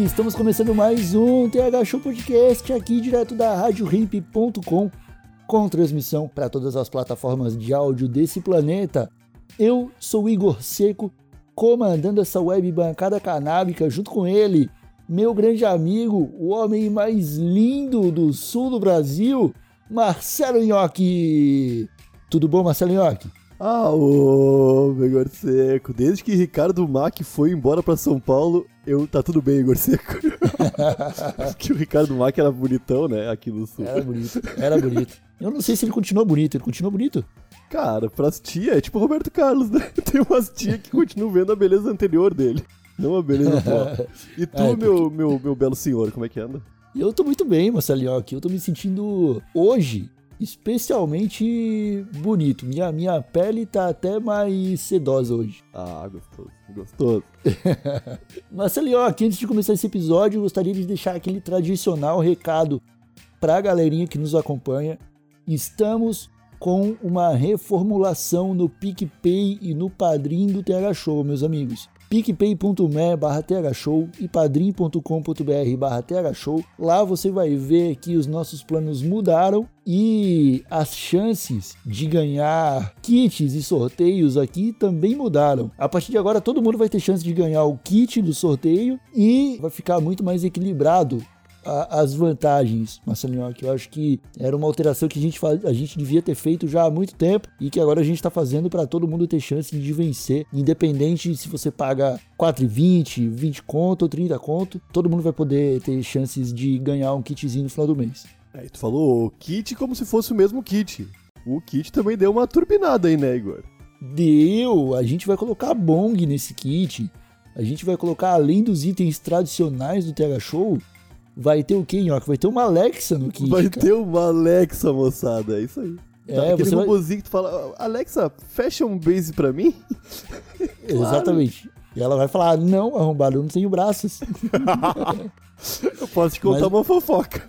Povo! Estamos começando mais um TH Show Podcast aqui direto da RadioRimp.com com transmissão para todas as plataformas de áudio desse planeta. Eu sou Igor Seco, comandando essa web bancada canábica junto com ele, meu grande amigo, o homem mais lindo do sul do Brasil, Marcelo Nhoque. Tudo bom, Marcelo Nhoque? Ah, ô, Igor Seco. Desde que Ricardo Mack foi embora pra São Paulo, eu tá tudo bem, Igor Seco. que o Ricardo Mack era bonitão, né, aqui no sul. Era bonito, era bonito. Eu não sei se ele continuou bonito, ele continuou bonito? Cara, pras tia é tipo o Roberto Carlos, né? Tem umas tia que continuam vendo a beleza anterior dele, não a beleza atual. E tu, É, porque- meu, meu, meu belo senhor, como é que anda? Eu tô muito bem, Marcelo Nhoque. Eu tô me sentindo hoje especialmente bonito. Minha, minha pele tá até mais sedosa hoje. Ah, gostoso, gostoso. Marcelo Nhoque, antes de começar esse episódio, eu gostaria de deixar aquele tradicional recado pra galerinha que nos acompanha. Estamos com uma reformulação no PicPay e no Padrim do TH Show, meus amigos. picpay.me barra thshow e padrim.com.br barra thshow. Lá você vai ver que os nossos planos mudaram e as chances de ganhar kits e sorteios aqui também mudaram. A partir de agora todo mundo vai ter chance de ganhar o kit do sorteio e vai ficar muito mais equilibrado a- as vantagens, Marcelinho, que eu acho que era uma alteração que a gente, a gente devia ter feito já há muito tempo e que agora a gente está fazendo para todo mundo ter chance de vencer, independente se você paga 4,20, 20 conto ou 30 conto, todo mundo vai poder ter chances de ganhar um kitzinho no final do mês. Aí tu falou o kit como se fosse o mesmo kit. O kit também deu uma turbinada aí, né, Igor? Deu, a gente vai colocar bong nesse kit. A gente vai colocar, além dos itens tradicionais do TH Show, vai ter o quê, Nhoque? Vai ter uma Alexa no kit. Vai cara. ter uma Alexa, moçada, é isso aí. É, Tá, aquele você vai- que tu fala, Alexa, fecha um base pra mim? Exatamente. E ela vai falar: não, arrombado, eu não tenho braços. Eu posso te contar Mas- uma fofoca.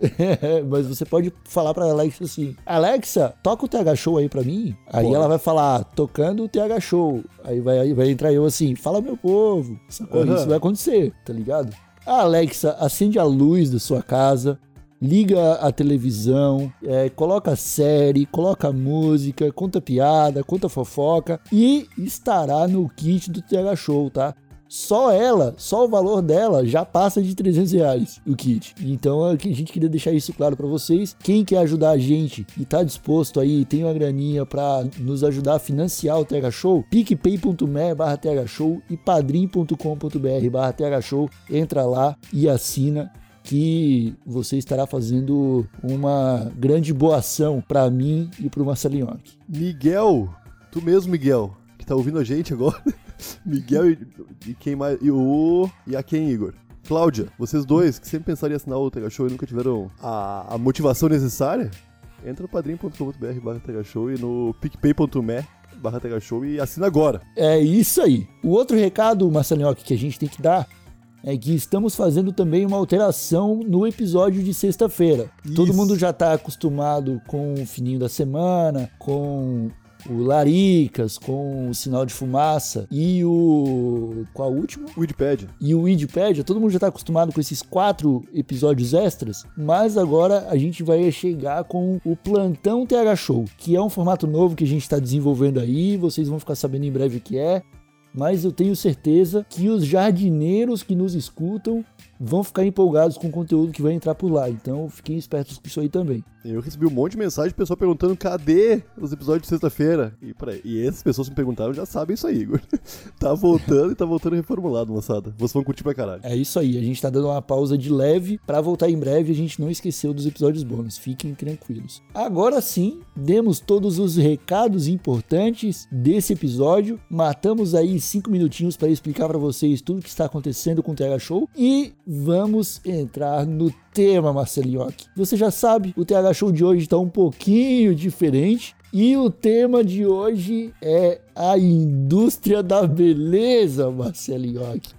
Mas você pode falar pra Alexa assim: Alexa, toca o TH Show aí pra mim. Aí ela vai falar: tocando o TH Show. Aí vai, aí vai entrar eu assim: fala meu povo. Sacou? Aham. Isso vai acontecer, tá ligado? Alexa acende a luz da sua casa. Liga a televisão, é, coloca série, coloca música, conta piada, conta fofoca e estará no kit do TH Show, tá? Só ela, só o valor dela já passa de 300 reais o kit. Então a gente queria deixar isso claro pra vocês. Quem quer ajudar a gente e tá disposto aí, tem uma graninha pra nos ajudar a financiar o TH Show, picpay.me barra TH Show e padrim.com.br barra TH Show. Entra lá e assina que você estará fazendo uma grande boa ação pra mim e pro Marcelinho. Miguel, tu mesmo, Miguel, que tá ouvindo a gente agora. Miguel e, e quem mais? E o. E a quem, Igor? Cláudia, vocês dois que sempre pensaram em assinar o Tega Show e nunca tiveram a, a motivação necessária, entra no padrim.com.br barra Show e no picpay.me barra Show e assina agora. É isso aí. O outro recado, Marcelinho, que a gente tem que dar é que estamos fazendo também uma alteração no episódio de sexta-feira. Todo mundo já está acostumado com o fininho da semana, com o Laricas, com o sinal de fumaça e o. Qual o último? E o Wikipedia, todo mundo já está acostumado com esses quatro episódios extras, mas agora a gente vai chegar com o Plantão TH Show, que é um formato novo que a gente está desenvolvendo aí, vocês vão ficar sabendo em breve o que é, mas eu tenho certeza que os jardineiros que nos escutam vão ficar empolgados com o conteúdo que vai entrar por lá. Então fiquem espertos com isso aí também. Eu recebi um monte de mensagem de pessoal perguntando cadê os episódios de sexta-feira. E, pra- e essas pessoas que me perguntaram já sabem isso aí, Igor. tá voltando e tá voltando reformulado, moçada. Vocês vão curtir pra caralho. É isso aí, a gente tá dando uma pausa de leve pra voltar em breve. A gente não esqueceu dos episódios bônus, fiquem tranquilos. Agora sim, demos todos os recados importantes desse episódio. Matamos aí cinco minutinhos pra explicar pra vocês tudo que está acontecendo com o TH Show e vamos entrar no tema, Marcelinhoque. Você já sabe, o TH Show de hoje tá um pouquinho diferente. E o tema de hoje é a indústria da beleza, Marcelinhoque.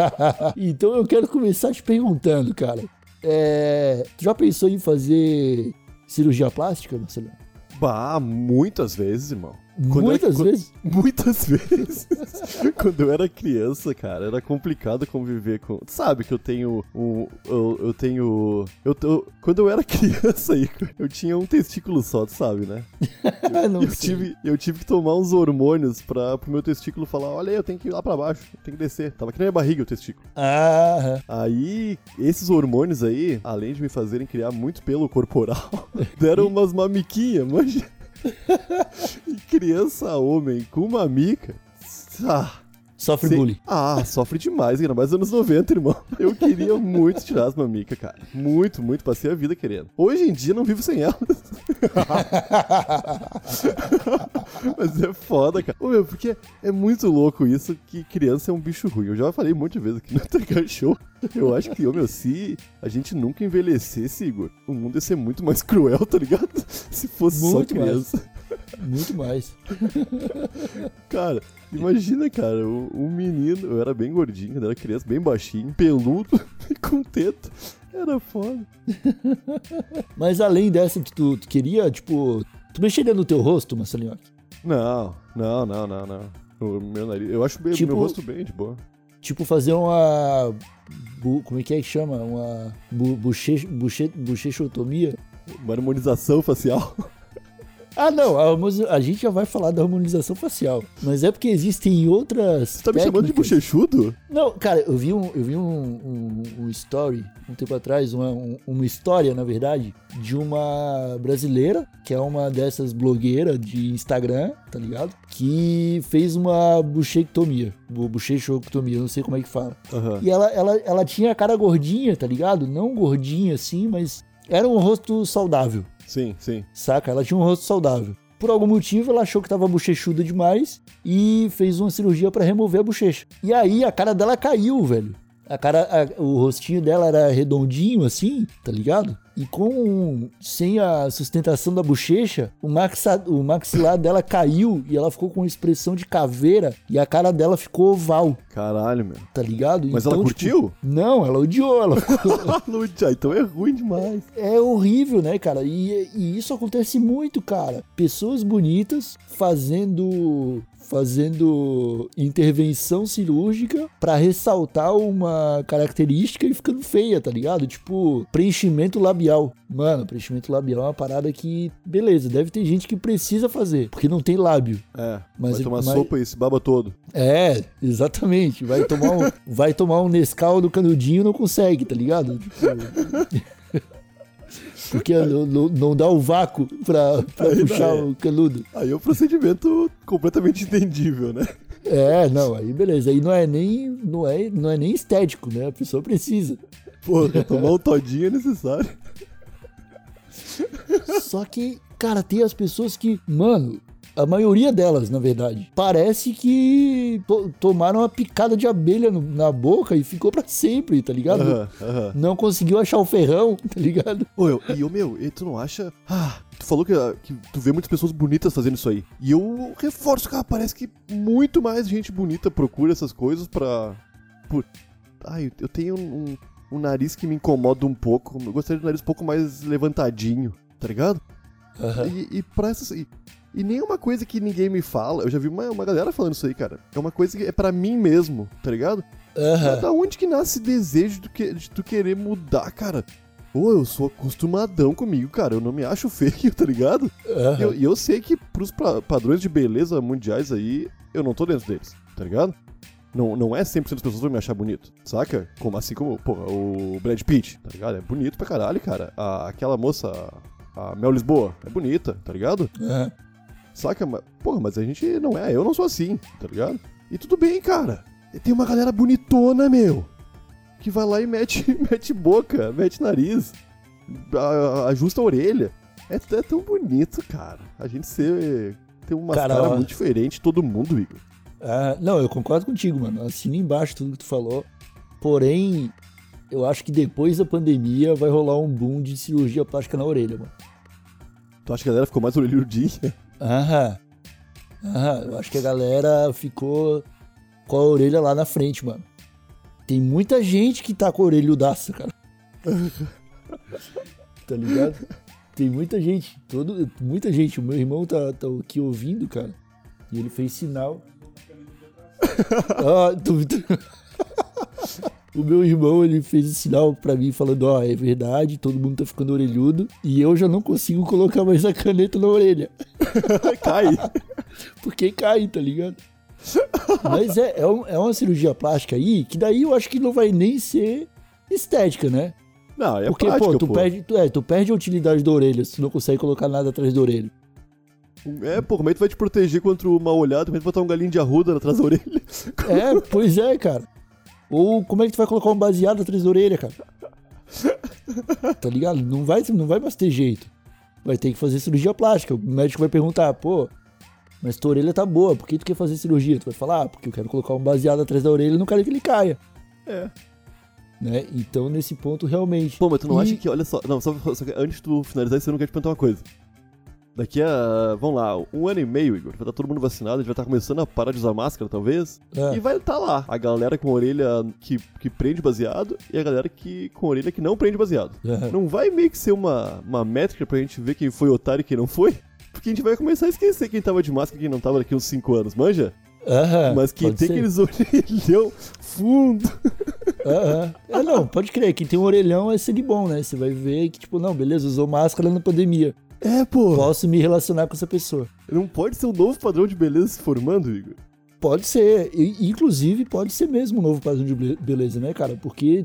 então eu quero começar te perguntando, cara. É, tu já pensou em fazer cirurgia plástica, Marcelo? Bah, muitas vezes, irmão. Quando Muitas eu vezes? Muitas vezes. Quando eu era criança, cara, era complicado conviver com. Tu Sabe que eu tenho um. Eu, eu tenho. Eu, tô- quando eu era criança, eu tinha um testículo só, tu sabe, né? Não eu, sei. tive, eu tive que tomar uns hormônios pra, pro meu testículo falar: olha aí, eu tenho que ir lá pra baixo, eu tenho que descer. Tava que nem a barriga o testículo. Ah, Aí, esses hormônios aí, além de me fazerem criar muito pelo corporal, deram umas mamiquinhas, manja. Criança homem com mamica. Ah, sofre Sim. bullying. Ah, sofre demais, ainda mais nos anos 90, irmão. Eu queria muito tirar as mamicas, cara. Muito, muito. Passei a vida querendo. Hoje em dia não vivo sem elas. Mas é foda, cara. Ô, meu, porque é muito louco isso que criança é um bicho ruim. Eu já falei um monte de vezes aqui no TK Show. Eu acho que, ô, meu, se a gente nunca envelhecesse, Igor, o mundo ia ser muito mais cruel, tá ligado? Se fosse Muito só mais. Muito mais. Cara, imagina, cara, um, menino, eu era bem gordinho, quando era criança, bem baixinho, peludo e com teta. Era foda. Mas além dessa, tu, tu queria, tipo, tu mexeria no teu rosto, Marcelinho? Não, não, não, não, não. O meu nariz, eu acho bem, Tipo- meu rosto bem de boa. Tipo, fazer uma. como é que é que chama? Uma. Bu, buche, buche, bochechotomia? Uma harmonização facial. Ah, não, a, a gente já vai falar da harmonização facial. Mas é porque existem outras. Você tá me chamando de técnicas. bochechudo? Não, cara, eu vi um, eu vi um, um, um story um tempo atrás, uma, um- uma história, na verdade, de uma brasileira, que é uma dessas blogueiras de Instagram, tá ligado? Que fez uma buchectomia. bu- Bochechoctomia, não sei como é que fala. Aham. E ela, ela, ela tinha a cara gordinha, tá ligado? Não gordinha assim, mas era um rosto saudável Sim, sim. saca? Ela tinha um rosto saudável. Por algum motivo, ela achou que tava bochechuda demais e fez uma cirurgia pra remover a bochecha. E aí a cara dela caiu, velho. A cara, a- o rostinho dela era redondinho assim, tá ligado? E com sem a sustentação da bochecha, o, maxa, o maxilar dela caiu e ela ficou com uma expressão de caveira e a cara dela ficou oval, Caralho, meu. tá ligado? Mas ela tipo, curtiu? não, ela odiou, ela ficou, Ah, então é ruim demais. é horrível, né, cara? E, e isso acontece muito, cara. Pessoas bonitas fazendo fazendo intervenção cirúrgica pra ressaltar uma característica e ficando feia, tá ligado? Tipo, preenchimento labial. Mano, preenchimento labial é uma parada que, beleza, deve ter gente que precisa fazer, porque não tem lábio. É, Mas vai ele- tomar mas- sopa e se baba todo. É, exatamente. Vai tomar um, vai tomar um Nescau do canudinho e não consegue, tá ligado? Tipo, Porque não, não- não dá o vácuo pra, pra Aí puxar não é. o canudo. Aí é um procedimento completamente entendível, né? É, não, aí beleza. Aí não é nem, não é, não é nem estético, né? A pessoa precisa. Porra, tomar um todinho é necessário. Só que, cara, tem as pessoas que, mano, a maioria delas, na verdade, parece que to- tomaram uma picada de abelha no- na boca e ficou pra sempre, tá ligado? Aham, aham. Não conseguiu achar o ferrão, tá ligado? Ô, eu, e o meu, e tu não acha? Ah, tu falou que, ah, que tu vê muitas pessoas bonitas fazendo isso aí. E eu reforço, cara, parece que muito mais gente bonita procura essas coisas pra. Por... Ai, eu tenho um, um- nariz que me incomoda um pouco. Eu gostaria de um nariz um pouco mais levantadinho, tá ligado? E, e pra essas. E, e nem é uma coisa que ninguém me fala. Eu já vi uma, uma galera falando isso aí, cara. É uma coisa que é pra mim mesmo, tá ligado? Aham. Da onde que nasce desejo de, que, de tu querer mudar, cara? Ô, eu sou acostumadão comigo, cara. Eu não me acho feio, tá ligado? E aham. eu, e eu sei que pros pra- padrões de beleza mundiais aí, eu não tô dentro deles, tá ligado? Não, não é 100% das pessoas vão me achar bonito, saca? Como, assim como, pô, o Brad Pitt, tá ligado? É bonito pra caralho, cara. A- aquela moça, a Mel Lisboa, é bonita, tá ligado? É. Saca? Mas, porra, mas a gente não é, eu não sou assim, tá ligado? E tudo bem, cara. E tem uma galera bonitona, meu. Que vai lá e mete, mete boca, mete nariz, ajusta a orelha. É, é tão bonito, cara. A gente ser, ter uma Cara, cara, ó. muito diferente, todo mundo, Igor. Ah, não, eu concordo contigo, mano. Assino embaixo tudo que tu falou. Porém, eu acho que depois da pandemia vai rolar um boom de cirurgia plástica na orelha, mano. Tu acha que a galera ficou mais orelhudinha? Aham. Aham. Eu acho que a galera ficou com a orelha lá na frente, mano. Tem muita gente que tá com a orelhudaça, cara. tá ligado? Tem muita gente. Todo, muita gente. O meu irmão tá, tá aqui ouvindo, cara. E ele fez sinal. Ah, tu- tu- O meu irmão, ele fez o sinal pra mim falando, ó, é verdade, todo mundo tá ficando orelhudo e eu já não consigo colocar mais a caneta na orelha. Cai. Porque cai, tá ligado? Mas é, é, um- é uma cirurgia plástica aí que daí eu acho que não vai nem ser estética, né? Não, é Porque, prática, pô, tu, Perde, tu, é, tu perde a utilidade da orelha se tu não consegue colocar nada atrás da orelha. É, pô, como é tu vai te proteger contra uma olhada? Como é que tu vai botar um galinho de arruda atrás da orelha? É, pois é, cara. Ou como é que tu vai colocar um baseado atrás da orelha, cara? Tá ligado? Não vai, não vai mais ter jeito. Vai ter que fazer cirurgia plástica. O médico vai perguntar, pô, mas tua orelha tá boa, por que tu quer fazer cirurgia? Tu vai falar, ah, porque eu quero colocar um baseado atrás da orelha e não quero que ele caia. É. Né? Então, nesse ponto, realmente. Pô, mas tu não E- acha que, olha só, não, só, só que antes de tu finalizar isso, eu não quero te perguntar uma coisa. Daqui a, vamos lá, um ano e meio, Igor, vai estar todo mundo vacinado, a gente vai estar começando a parar de usar máscara, talvez, É. e vai estar lá a galera com orelha que, que prende baseado e a galera que com orelha que não prende baseado. É. Não vai meio que ser uma, uma métrica pra gente ver quem foi otário e quem não foi? Porque a gente vai começar a esquecer quem tava de máscara e quem não tava daqui uns 5 anos, manja? Aham, Mas quem tem ser. aqueles orelhão fundo. Aham. É, não, pode crer. Quem tem um orelhão é ser bom, né? Você vai ver que, tipo, não, beleza, usou máscara na pandemia. É, pô. Posso me relacionar com essa pessoa. Não pode ser um novo padrão de beleza se formando, Igor. Pode ser. E, inclusive, pode ser mesmo um novo padrão de be- beleza, né, cara? Porque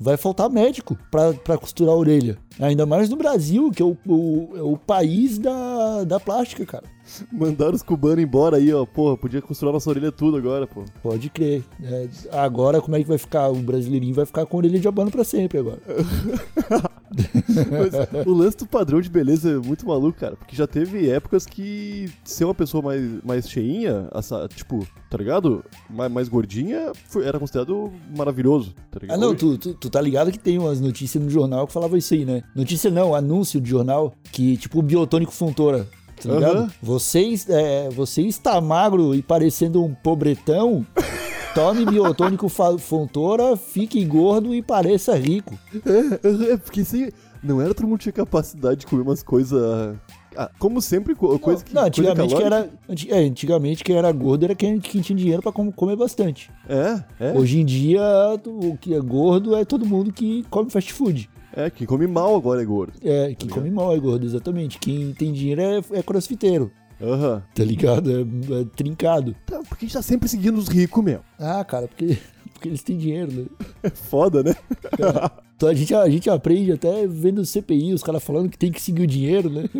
vai faltar médico pra, pra costurar a orelha. Ainda mais no Brasil, que é o, o, é o país da, da plástica, cara. Mandaram os cubanos embora aí, ó. Porra, podia costurar nossa orelha tudo agora, pô. Pode crer. É, agora, como é que vai ficar? O brasileirinho vai ficar com a orelha de abano pra sempre agora. Mas o lance do padrão de beleza é muito maluco, cara. Porque já teve épocas que ser uma pessoa mais, mais cheinha, essa, tipo, tá ligado? Mais, mais gordinha, foi- era considerado maravilhoso, tá ligado? Ah, não, tu, tu, tu tá ligado que tem umas notícias no jornal que falava isso aí, né? Notícia não, anúncio de jornal que, tipo, o biotônico Fontoura, tá ligado? Aham. Você, é, você está magro e parecendo um pobretão, tome biotônico Fontoura, fique gordo e pareça rico. É, é, porque se não era todo mundo tinha capacidade de comer umas coisas. Ah, como sempre, co- coisa que. não, antigamente, quem era, é, antigamente quem era gordo era quem, quem tinha dinheiro pra com- comer bastante. É, é. Hoje em dia, o que é gordo é todo mundo que come fast food. É, quem come mal agora é gordo. É, quem ligado? come mal é gordo, exatamente. Quem tem dinheiro é, é crossfiteiro. Aham. Tá ligado? É, é trincado. Tá, porque a gente tá sempre seguindo os ricos, meu. Ah, cara, porque, porque eles têm dinheiro, né? É foda, né? Então a gente, a gente aprende até vendo CPI, os caras falando que tem que seguir o dinheiro, né?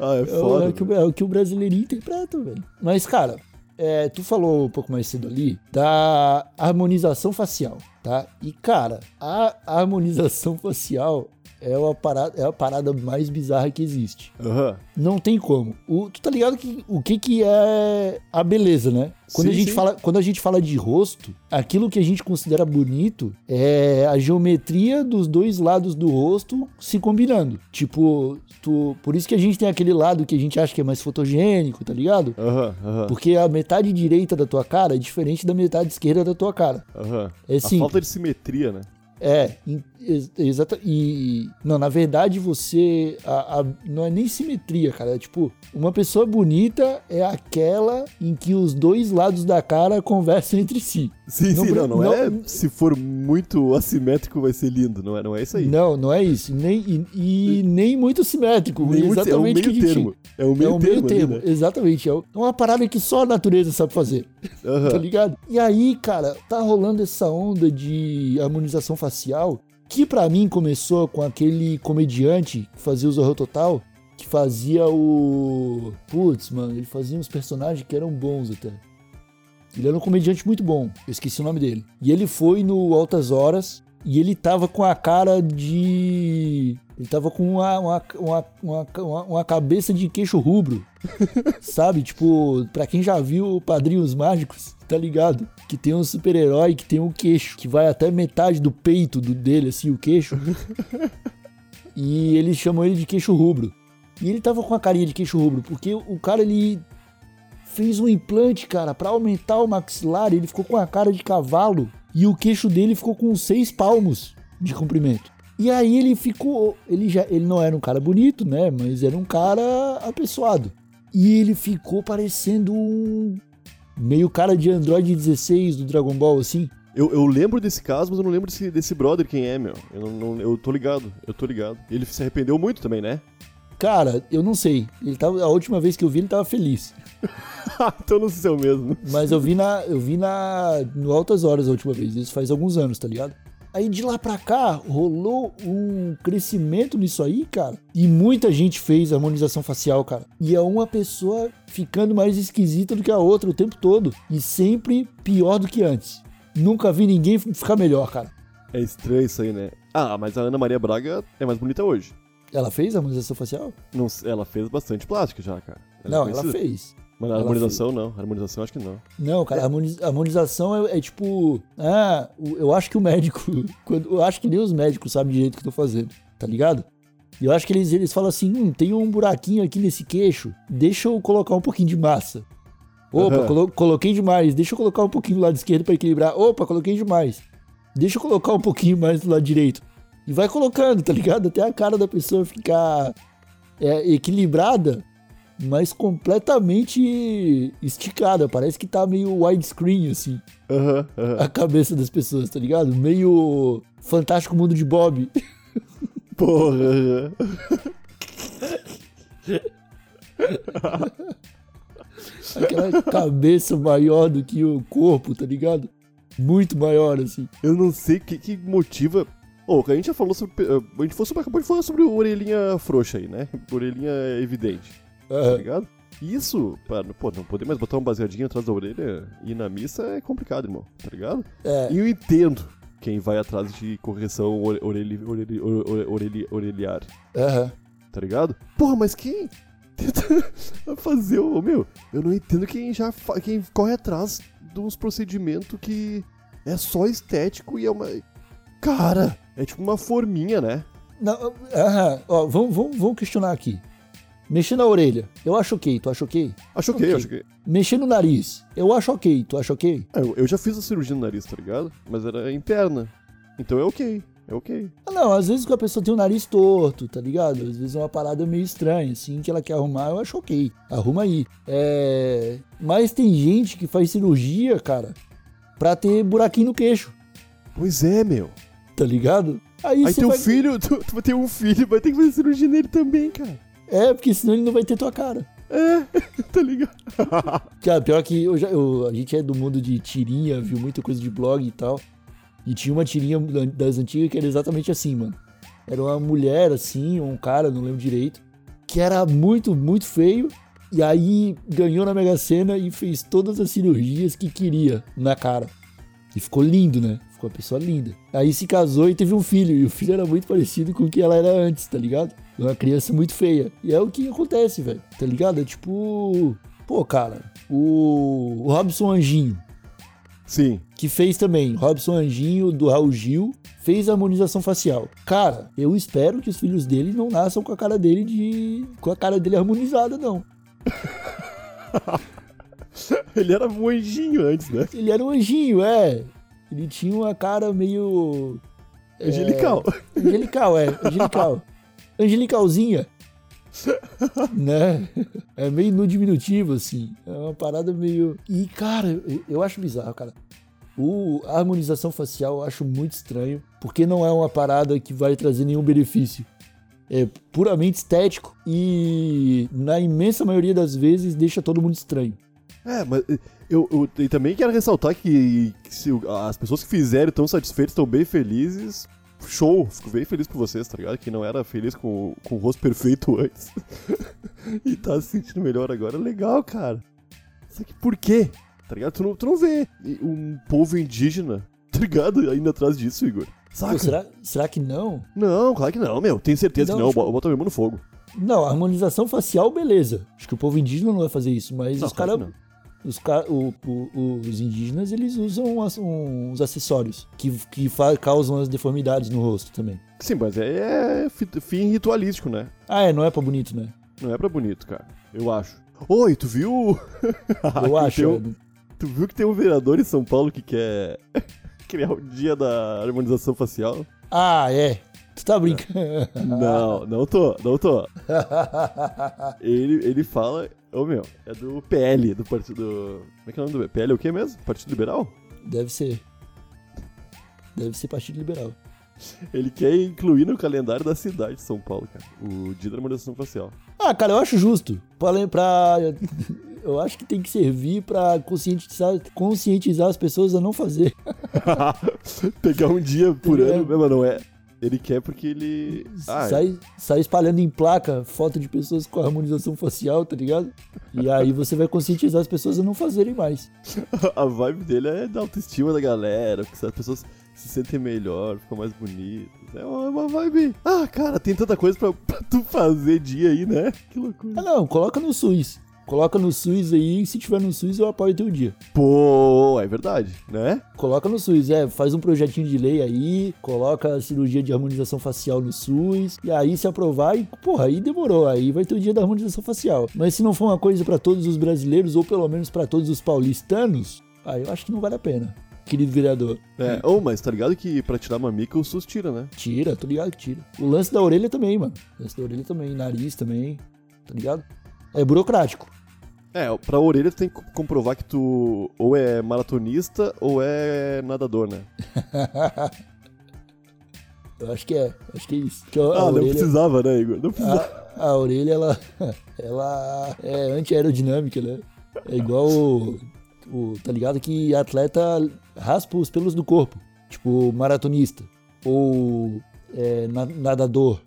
Ah, é É, o- foda. é o que, o- é o que o brasileirinho interpreta, velho. Mas, cara, é, tu falou um pouco mais cedo ali da harmonização facial, tá? E, cara, a harmonização facial é, uma parada, é a parada mais bizarra que existe. Aham. Não tem como. O, tu tá ligado que o que, que é a beleza, né? Quando, Sim, a gente sim. fala, quando a gente fala de rosto, aquilo que a gente considera bonito é a geometria dos dois lados do rosto se combinando. Tipo, tu, por isso que a gente tem aquele lado que a gente acha que é mais fotogênico, tá ligado? Aham, aham. Porque a metade direita da tua cara é diferente da metade esquerda da tua cara. Aham. É A falta de simetria, né? É, exata, e. Não, na verdade você. a- a- não é nem simetria, cara. É tipo, uma pessoa bonita é aquela em que os dois lados da cara conversam entre si. Sim, Não sim, não, não, não- é se for muito assimétrico vai ser lindo, não é, não é isso aí. Não, não é isso. Nem, e, e nem muito simétrico. Nem muito- é o exatamente o meio termo. É o meio é o meio termo, ali, termo, né? exatamente. É uma parada que só a natureza sabe fazer. Aham. tá ligado? E aí, cara, tá rolando essa onda de harmonização facial que pra mim começou com aquele comediante que fazia o Zorro Total, que fazia o. Putz, mano, ele fazia uns personagens que eram bons até. Ele era um comediante muito bom, eu esqueci o nome dele. E ele foi no Altas Horas e ele tava com a cara de. Ele tava com uma, uma, uma, uma- uma cabeça de queixo rubro. Sabe? Tipo, pra quem já viu Padrinhos Mágicos, tá ligado? Que tem um super-herói que tem um queixo, que vai até metade do peito do dele, assim, o queixo. e eles chamam ele de queixo rubro. E ele tava com a carinha de queixo rubro, porque o cara, ele fez um implante, cara, pra aumentar o maxilar, ele ficou com a cara de cavalo e o queixo dele ficou com seis palmos de comprimento. E aí ele ficou, ele já, ele não era um cara bonito, né, mas era um cara apessoado. E ele ficou parecendo um meio cara de Android 16 do Dragon Ball assim. Eu, eu lembro desse caso, mas eu não lembro desse, desse brother quem é, meu. Eu, não, não- eu tô ligado, eu tô ligado. Ele se arrependeu muito também, né? Cara, eu não sei. Ele tava, a última vez que eu vi ele tava feliz. então não sei se é o mesmo. Mas eu vi na. Eu vi na. No Altas Horas a última vez. Isso faz alguns anos, tá ligado? Aí de lá pra cá, rolou um crescimento nisso aí, cara. E muita gente fez harmonização facial, cara. E é uma pessoa ficando mais esquisita do que a outra o tempo todo. E sempre pior do que antes. Nunca vi ninguém ficar melhor, cara. É estranho isso aí, né? Ah, mas a Ana Maria Braga é mais bonita hoje. Ela fez harmonização facial? Não, ela fez bastante plástica já, cara. é não, ela fez. Mas a harmonização não. A harmonização acho que não. Não, cara, harmoni- harmonização é, é tipo. Ah, eu acho que o médico. quando- eu acho que nem os médicos sabem direito o que eu tô fazendo, tá ligado? E eu acho que eles, eles falam assim: hum, tem um buraquinho aqui nesse queixo, deixa eu colocar um pouquinho de massa. Opa, Aham. colo- coloquei demais, deixa eu colocar um pouquinho do lado esquerdo pra equilibrar. Opa, coloquei demais. Deixa eu colocar um pouquinho mais do lado direito. E vai colocando, tá ligado? Até a cara da pessoa ficar é, equilibrada, mas completamente esticada. Parece que tá meio widescreen, assim, Aham, aham. a cabeça das pessoas, tá ligado? Meio Fantástico Mundo de Bob. Porra. Aquela cabeça maior do que o corpo, tá ligado? Muito maior, assim. Eu não sei o que, que motiva. Ô, a gente já falou sobre. A gente falou sobre, acabou de falar sobre orelhinha frouxa aí, né? Orelhinha evidente, tá Ah, ligado? Isso, para, pô, não poder mais botar um baseadinho atrás da orelha e ir na missa é complicado, irmão, tá ligado? é, E eu entendo quem vai atrás de correção ore- orelhi, orelhi, ore- ore- orelhi, orelhar, aham. tá ligado? Porra, mas quem tenta fazer o. Meu, eu não entendo quem já fa- quem corre atrás de uns procedimentos que é só estético e é uma. Cara, é tipo uma forminha, né? Não, aham. Ó, vamos, vamos, vamos questionar aqui. Mexer na orelha, eu acho ok, tu acha ok? Acho ok, Ok. acho que. Mexer no nariz, eu acho ok, tu acha ok? Ah, Eu, eu já fiz a cirurgia no nariz, tá ligado? Mas era interna. Então é ok, é ok. Ah, não, às vezes que a pessoa tem o nariz torto, tá ligado? Às vezes é uma parada meio estranha, assim, que ela quer arrumar, eu acho ok. Arruma aí. É... Mas tem gente que faz cirurgia, cara, pra ter buraquinho no queixo, Pois é, meu. tá ligado? Aí, Aí teu vai... filho, tu, tu vai ter um filho, vai ter que fazer cirurgia nele também, cara. É, porque senão ele não vai ter tua cara. É, tá ligado? Cara, pior que eu já, eu- a gente é do mundo de tirinha, viu muita coisa de blog e tal. E tinha uma tirinha das antigas que era exatamente assim, mano. Era uma mulher, assim, ou um cara, não lembro direito, que era muito, muito feio. E aí ganhou na Mega Sena e fez todas as cirurgias que queria na cara. E ficou lindo, né? Uma pessoa linda. Aí se casou e teve um filho. E o filho era muito parecido com o que ela era antes, tá ligado? Uma criança muito feia. E é o que acontece, velho. Tá ligado? É tipo. Pô, cara, o, o Robson Anjinho, Sim. que fez também, Robson Anjinho do Raul Gil, fez harmonização facial. Cara, eu espero que os filhos dele não nasçam com a cara dele de. com a cara dele harmonizada, não. Ele era um anjinho antes, né? Ele era um anjinho, é. Ele tinha uma cara meio. Angelical. Angelical, é, angelical. Angelicalzinha. né? É meio no diminutivo, assim. É uma parada meio. E, cara, eu- eu acho bizarro, cara. O, a harmonização facial eu acho muito estranho, porque não é uma parada que vai trazer nenhum benefício. É puramente estético e, na imensa maioria das vezes, deixa todo mundo estranho. É, mas eu, eu- e também quero ressaltar que, que se as pessoas que fizeram estão satisfeitas, estão bem felizes. Show, fico bem feliz por vocês, tá ligado? Quem não era feliz com, o- com o rosto perfeito antes e tá se sentindo melhor agora, legal, cara. Só que por quê? Tá ligado? Tu não, tu não vê um povo indígena, tá ligado? Ainda atrás disso, Igor. Saca? Pô, será, será que não? Não, claro que não, meu. Tenho certeza Não, que não. tipo- Eu boto meu mão no fogo. Não, harmonização facial, beleza. Acho que o povo indígena não vai fazer isso, mas Não, os caras. Os, o- o- os indígenas, eles usam uns acessórios que, que causam as deformidades no rosto também. Sim, mas é, é fi- fim ritualístico, né? Ah, é, não é pra bonito, né? Não é pra bonito, cara. Eu acho. Oi, tu viu? Eu acho. Um- é, Tu viu que tem um vereador em São Paulo que quer criar o dia da harmonização facial? Ah, é. Tu tá brincando. Não, não tô, não tô. Ele, ele fala. Ô meu, é do PL, do partido. Como é que é o nome do PL? É o que mesmo? Partido Liberal? Deve ser. Deve ser Partido Liberal. Ele quer incluir no calendário da cidade de São Paulo, cara. O dia da harmonização facial. Ah, cara, eu acho justo. Pra, pra, eu acho que tem que servir pra conscientizar, conscientizar as pessoas a não fazer. Pegar um dia por É. ano, mesmo, não é? Ele quer porque ele. Ah, sai, sai espalhando em placa foto de pessoas com harmonização facial, tá ligado? E aí você vai conscientizar as pessoas a não fazerem mais. A vibe dele é da autoestima da galera, porque as pessoas se sentem melhor, ficam mais bonitas. É uma, uma vibe. Ah, cara, tem tanta coisa pra, pra tu fazer dia aí, né? Que loucura. Ah, não, coloca no SUS. Coloca no SUS aí, e se tiver no SUS eu apoio teu dia. Pô, é verdade, né? Coloca no SUS, é, faz um projetinho de lei aí, coloca a cirurgia de harmonização facial no SUS, e aí se aprovar, e, porra, aí demorou, aí vai ter o dia da harmonização facial. Mas se não for uma coisa pra todos os brasileiros, ou pelo menos pra todos os paulistanos, aí eu acho que não vale a pena, querido vereador. É, oh, mas tá ligado que pra tirar mamica o SUS tira, né? Tira, tô ligado que tira. O lance da orelha também, mano. O lance da orelha também, nariz também, tá ligado? É burocrático. É, pra orelha tu tem que comprovar que tu ou é maratonista ou é nadador, né? Eu acho que é, acho que é isso. Que a, a Ah, não orelha, precisava, né, Igor? Não precisava. a, a orelha, ela, ela é anti-aerodinâmica, né? É igual o, o- Tá ligado que atleta raspa os pelos do corpo. Tipo, maratonista. Ou é, na- nadador.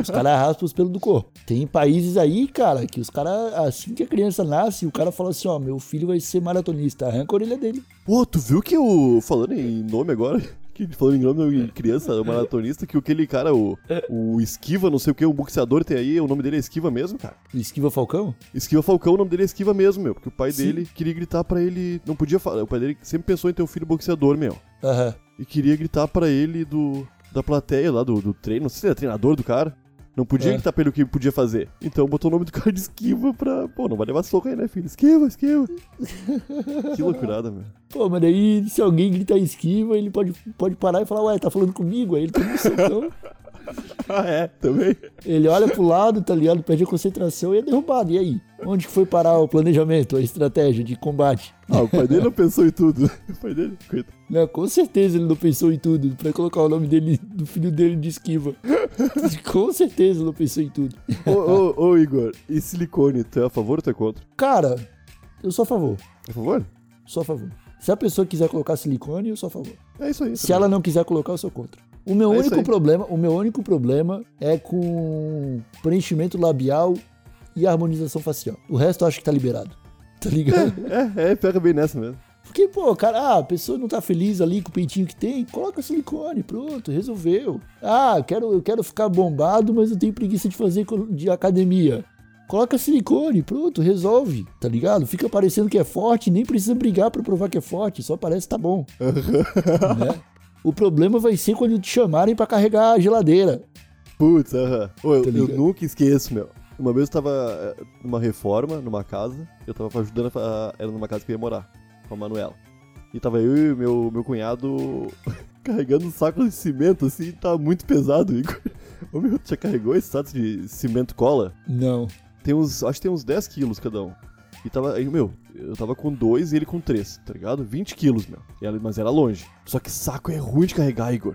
Os, caras raspam os pelos do corpo. Tem países aí, cara, que os caras, assim que a criança nasce, o cara fala assim: ó, meu filho vai ser maratonista. Arranca a orelha dele. Pô, tu viu que o. Falando em nome agora, que falando em nome de criança, o maratonista, que aquele cara, o, o Esquiva, não sei o que, um boxeador tem aí, o nome dele é Esquiva mesmo, cara. Esquiva Falcão? Esquiva Falcão, o nome dele é Esquiva mesmo, meu. Porque o pai Sim. dele queria gritar pra ele. Não podia falar. O pai dele sempre pensou em ter um filho boxeador, meu. Aham. E queria gritar pra ele do. Da plateia lá, do, do treino. Não sei se ele era treinador do cara. Não podia É. gritar pra ele o que podia fazer. Então botou o nome do cara de esquiva pra. Pô, não vai levar soco aí, né, filho? Esquiva, esquiva. que loucurada, meu. Pô, mas daí se alguém gritar esquiva, ele pode, pode parar e falar, ué, tá falando comigo? Aí ele toma um socão. Ah, é? Também? Ele olha pro lado, tá ligado? Perde a concentração e é derrubado. E aí? Onde foi parar o planejamento, a estratégia de combate? Ah, o pai dele não pensou em tudo. O pai dele, coitado. Não, com certeza ele não pensou em tudo pra colocar o nome dele, do filho dele de esquiva. com certeza ele não pensou em tudo. Ô, ô, ô, Igor, e silicone, tu é a favor ou tu é contra? Cara, eu sou a favor. A favor? Sou a favor. Se a pessoa quiser colocar silicone, eu sou a favor. É isso aí. Se ela não quiser colocar, eu sou contra. O meu É único problema, o meu único problema é com preenchimento labial e harmonização facial. O resto eu acho que tá liberado. Tá ligado? É, é, pega bem nessa mesmo. Porque, pô, cara, ah, a pessoa não tá feliz ali com o peitinho que tem, coloca silicone, pronto, resolveu. Ah, eu quero, eu quero ficar bombado, mas eu tenho preguiça de fazer de academia. Coloca silicone, pronto, resolve, tá ligado? Fica parecendo que é forte, nem precisa brigar pra provar que é forte, só parece que tá bom. né? O problema vai ser quando te chamarem pra carregar a geladeira. Putz, aham. Ô, eu, Tá eu nunca esqueço, meu. Uma vez eu tava eh, numa reforma, numa casa, eu tava ajudando, a, era numa casa que eu ia morar, com a Manuela. E tava eu e meu, meu cunhado carregando um saco de cimento assim, tá muito pesado, Igor. Ô meu, tu já carregou esse saco de cimento cola? Não. Tem uns, acho que tem uns 10 quilos cada um. E tava, aí, meu, eu tava com dois e ele com três, tá ligado? 20 quilos, meu. Ela- Mas era longe. Só que saco é ruim de carregar, Igor.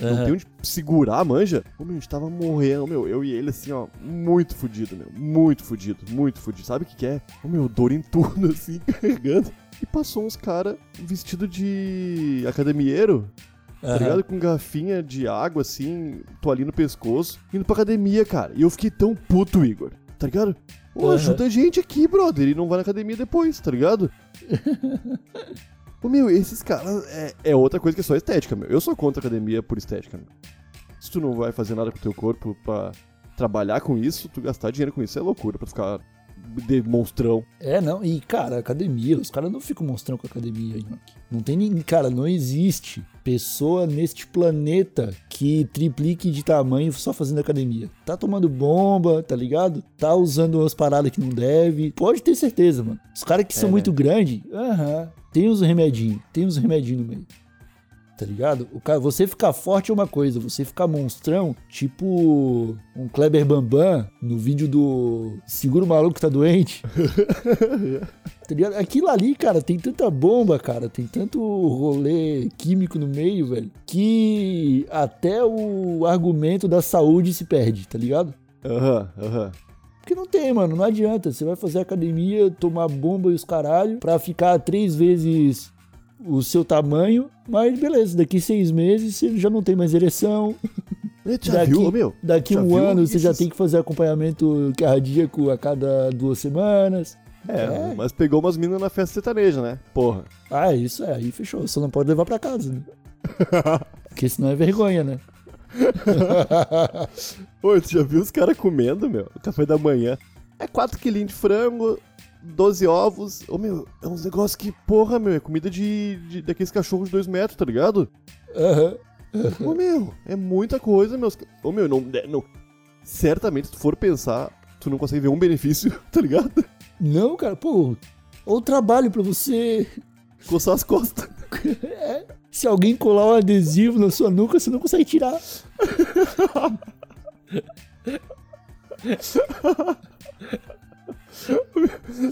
Não Aham. tem onde segurar, manja. Ô, meu, a gente tava morrendo, meu. Eu e ele, assim, ó, muito fudido, meu. Muito fudido, muito fudido. Sabe o que que é? Ô, meu, dor em tudo, assim, carregando. E passou uns cara vestido de academieiro, tá Aham. ligado? Com garrafinha de água, assim, toalhinha no pescoço, indo pra academia, cara. E eu fiquei tão puto, Igor, tá ligado? Ô, Aham. ajuda a gente aqui, brother. E não vai na academia depois, tá ligado? Ô, meu, esses caras é, é outra coisa que é só estética, meu. Eu sou contra a academia por estética, meu. Se tu não vai fazer nada com o teu corpo pra trabalhar com isso, tu gastar dinheiro com isso é loucura pra ficar de monstrão. É, não. E, cara, academia, os caras não ficam mostrando com a academia, Nhoque. Não tem ninguém. Cara, não existe pessoa neste planeta que triplique de tamanho só fazendo academia. Tá tomando bomba, tá ligado? Tá usando umas paradas que não deve. Pode ter certeza, mano. Os caras que são né? muito grandes, aham. Tem uns remedinhos, tem uns remedinhos no meio. Tá ligado? O cara, você ficar forte é uma coisa, você ficar monstrão, tipo um Kleber Bambam no vídeo do Seguro Maluco que tá doente. Tá ligado? Aquilo ali, cara, tem tanta bomba, cara, tem tanto rolê químico no meio, velho, que até o argumento da saúde se perde, tá ligado? Aham, aham. Porque não tem, mano, não adianta. Você vai fazer academia, tomar bomba e os caralho, pra ficar três vezes o seu tamanho, mas beleza, daqui seis meses você já não tem mais ereção. Tu já Daqui- viu, meu? Daqui Já um ano você já tem que fazer acompanhamento cardíaco a cada duas semanas. É, mas pegou umas minas na festa sertaneja, né? Porra. Ah, isso é, aí fechou. Só não pode levar pra casa, né? Porque senão é vergonha, né? Ô, tu já viu os caras comendo, meu? Café da manhã. É 4 quilinhos de frango, 12 ovos. Ô, meu, é uns negócios que, porra, meu, é comida de, de- daqueles cachorros de 2 metros, tá ligado? Aham. Ô, meu, é muita coisa, meus. Ô, meu, não, é, não. Certamente, se tu for pensar, tu não consegue ver um benefício, tá ligado? Não, cara, pô, ou trabalho pra você. Coçar as costas. Se alguém colar um adesivo na sua nuca, você não consegue tirar.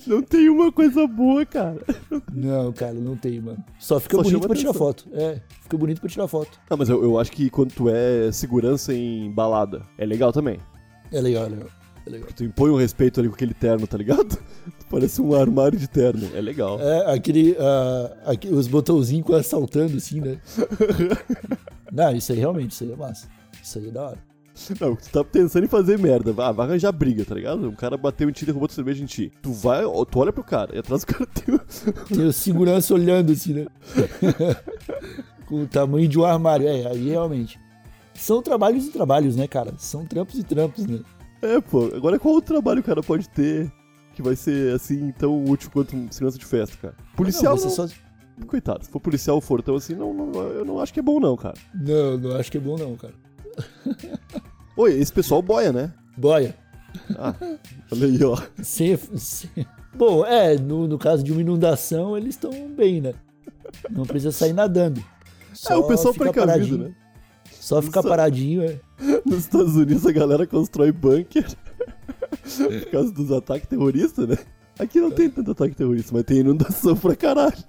Não tem uma coisa boa, cara. Não, cara, não tem, mano. Só fica Só bonito pra tirar atenção. foto. É, fica bonito pra tirar foto. Ah, mas eu, eu acho que quando tu é segurança em balada, é legal também. É legal, é legal. É legal. Tu impõe um respeito ali com aquele terno, tá ligado? Tu parece um armário de terno. É legal. É, aquele. aque- os botãozinhos quase saltando assim, né? Não, isso aí realmente, isso aí é massa. Isso aí é da hora. Não, tu tá pensando em fazer merda. Vai, vai arranjar briga, tá ligado? Um cara bateu em ti e derrubou tua cerveja em ti. Tu vai, tu olha pro cara, e atrás do cara tem o... Tem o segurança olhando assim, né? Com o tamanho de um armário. É, aí realmente. São trabalhos e trabalhos, né, cara? São trampos e trampos, né? É, pô. Agora qual outro trabalho o cara pode ter que vai ser, assim, tão útil quanto um segurança de festa, cara? Policial não, não. só... Coitado, se for policial for tão assim, não, não- eu não acho que é bom não, cara. Não, não acho que é bom não, cara. Oi, esse pessoal boia, né? Boia. Ah, aí, ó. Sem, sem- Bom, é, no, no caso de uma inundação, eles estão bem, né? Não precisa sair nadando. Só é, o pessoal precavido, né? Só ficar paradinho, é. Nos Estados Unidos a galera constrói bunker por causa dos ataques terroristas, né? Aqui não tem tanto ataque terrorista, mas tem inundação pra caralho.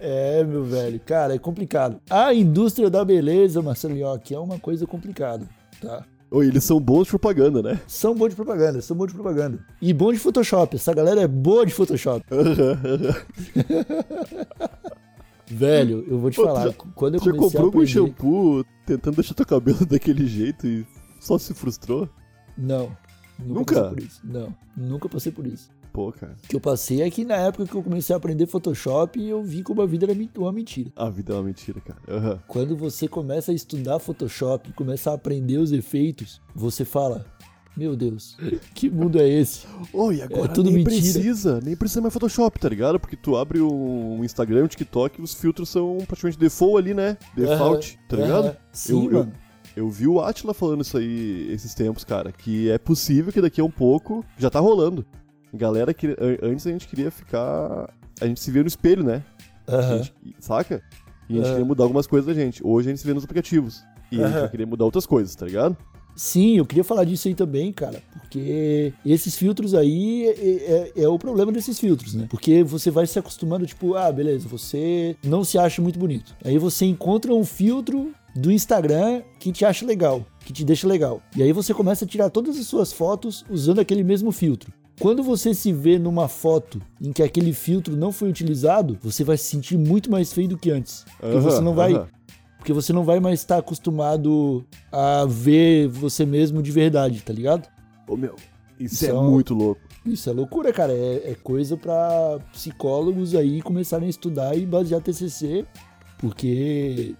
É, meu velho. Cara, é complicado. A indústria da beleza, Marcelo Nhoque, é uma coisa complicada, tá? Oi, eles são bons de propaganda, né? São bons de propaganda, são bons de propaganda. E bom de Photoshop. Essa galera é boa de Photoshop. Velho, eu vou te Pô, falar. já- quando eu comecei a comprou algum shampoo tentando deixar teu cabelo daquele jeito e só se frustrou? Não. Nunca? Nunca? passei por isso. Não, nunca passei por isso. Pô, cara, que eu passei é que na época que eu comecei a aprender Photoshop, eu vi como a vida era uma mentira. a vida é uma mentira, cara. Aham. Quando você começa a estudar Photoshop, começa a aprender os efeitos, você fala: Meu Deus, que mundo é esse? Oh, e agora É tudo nem mentira. precisa, nem precisa mais Photoshop, tá ligado? Porque tu abre um Instagram, um TikTok, os filtros são praticamente default ali, né? Default, tá ligado? Aham. Sim, Eu- eu-. Eu vi o Atila falando isso aí esses tempos, cara, que é possível que daqui a um pouco já tá rolando. Galera que an- antes a gente queria ficar, a gente se via no espelho, né? A gente- saca? E a gente queria mudar algumas coisas da gente. Hoje a gente se vê nos aplicativos. E a gente vai querer mudar outras coisas, tá ligado? Sim, eu queria falar disso aí também, cara, porque esses filtros aí é, é- é o problema desses filtros, né? Porque você vai se acostumando, tipo, ah, beleza, você não se acha muito bonito. Aí você encontra um filtro do Instagram que te acha legal, que te deixa legal. E aí você começa a tirar todas as suas fotos usando aquele mesmo filtro. Quando você se vê numa foto em que aquele filtro não foi utilizado, você vai se sentir muito mais feio do que antes. Porque Aham, você não vai aham. porque você não vai mais estar acostumado a ver você mesmo de verdade, tá ligado? Ô, meu, isso, Isso é um- muito louco. Isso é loucura, cara. É, é coisa pra psicólogos aí começarem a estudar e basear TCC, porque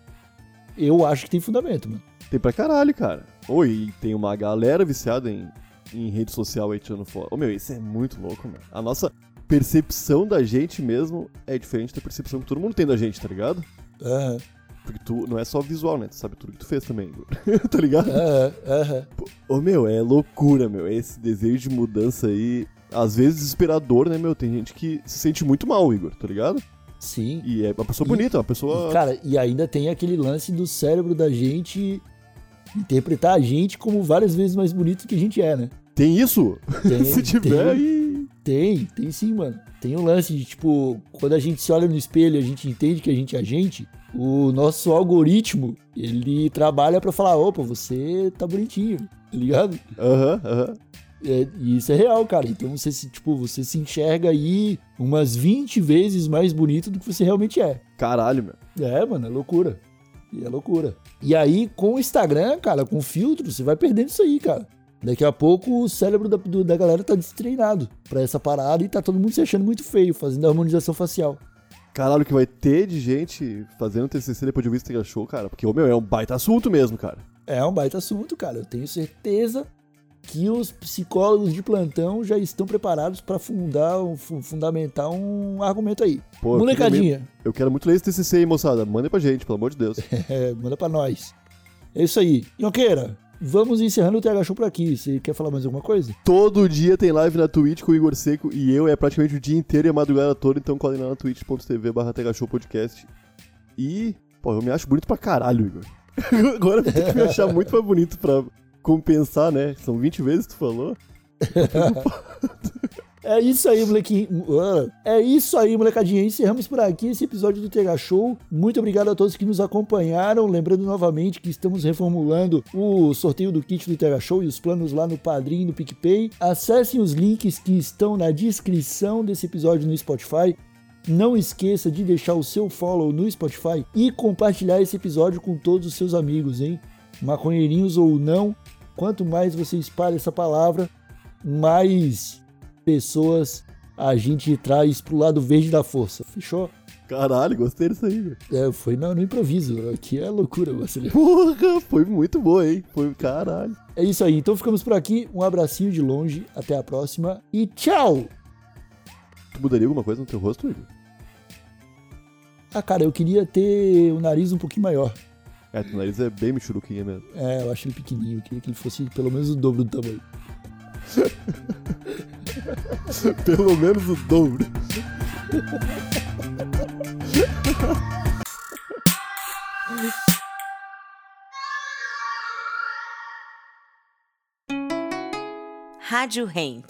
eu acho que tem fundamento, mano. Tem pra caralho, cara. Oi, e tem uma galera viciada em, em rede social aí tirando foto. Ô, meu, isso é muito louco, meu. A nossa percepção da gente mesmo é diferente da percepção que todo mundo tem da gente, tá ligado? Aham, Porque tu não é só visual, né? Tu sabe tudo que tu fez também, Igor. tá ligado? aham, aham. Ô, meu, é loucura, meu. Esse desejo de mudança aí, às vezes desesperador, né, meu? Tem gente que se sente muito mal, Igor, tá ligado? Sim. E é uma pessoa E- bonita, uma pessoa. Cara, e ainda tem aquele lance do cérebro da gente interpretar a gente como várias vezes mais bonito que a gente é, né? Tem isso? Tem, se tiver tem. Tem, tem sim, mano. Tem um lance de, tipo, quando a gente se olha no espelho e a gente entende que a gente é a gente, o nosso algoritmo, ele trabalha pra falar, opa, você tá bonitinho, tá ligado? Aham, aham. É, e isso é real, cara. Então você se, tipo, você se enxerga aí umas 20 vezes mais bonito do que você realmente é. Caralho, meu. É, mano, é loucura. E é loucura. E aí, com o Instagram, cara, com filtro, você vai perdendo isso aí, cara. Daqui a pouco o cérebro da, do- da galera tá destreinado pra essa parada e tá todo mundo se achando muito feio, fazendo harmonização facial. Caralho, que vai ter de gente fazendo TCC depois de ouvir esse Tega Show, cara. Porque, ô, meu, é um baita assunto mesmo, cara. É um baita assunto, cara. Eu tenho certeza que os psicólogos de plantão já estão preparados pra fundar, fu- fundamentar um argumento aí. Pô, Molecadinha, Eu quero muito ler esse TCC aí, moçada. Manda pra gente, pelo amor de Deus. é, manda pra nós. É isso aí. Nhonqueira, vamos encerrando o TH Show por aqui. Você quer falar mais alguma coisa? Todo dia tem live na Twitch com o Igor Seco e eu, é praticamente o dia inteiro e a madrugada toda, então colhem lá na twitch.tv barra Podcast. E, pô, eu me acho bonito pra caralho, Igor. Agora eu ter que me achar muito mais bonito pra compensar, né? São 20 vezes que tu falou. É isso aí, molequinho. É isso aí, molecadinha. Encerramos por aqui esse episódio do TH Show. Muito obrigado a todos que nos acompanharam. Lembrando novamente que estamos reformulando o sorteio do kit do TH Show e os planos lá no Padrim no PicPay. Acessem os links que estão na descrição desse episódio no Spotify. Não esqueça de deixar o seu follow no Spotify e compartilhar esse episódio com todos os seus amigos, hein? Maconheirinhos ou não, quanto mais você espalha essa palavra, mais pessoas a gente traz pro lado verde da força. Fechou? Caralho, gostei disso aí, Igor. É, foi no, no improviso. Aqui é loucura, Marcelinho. Porra, foi muito boa, hein? Foi caralho. É isso aí. Então ficamos por aqui. Um abracinho de longe. Até a próxima. E tchau! Tu mudaria alguma coisa no teu rosto, Igor? Ah, cara, eu queria ter o nariz um pouquinho maior. É, teu nariz é bem michuruquinha mesmo. É, eu acho ele pequenininho. Eu queria que ele fosse pelo menos o dobro do tamanho. Pelo menos o dobro. Rádio Hemp.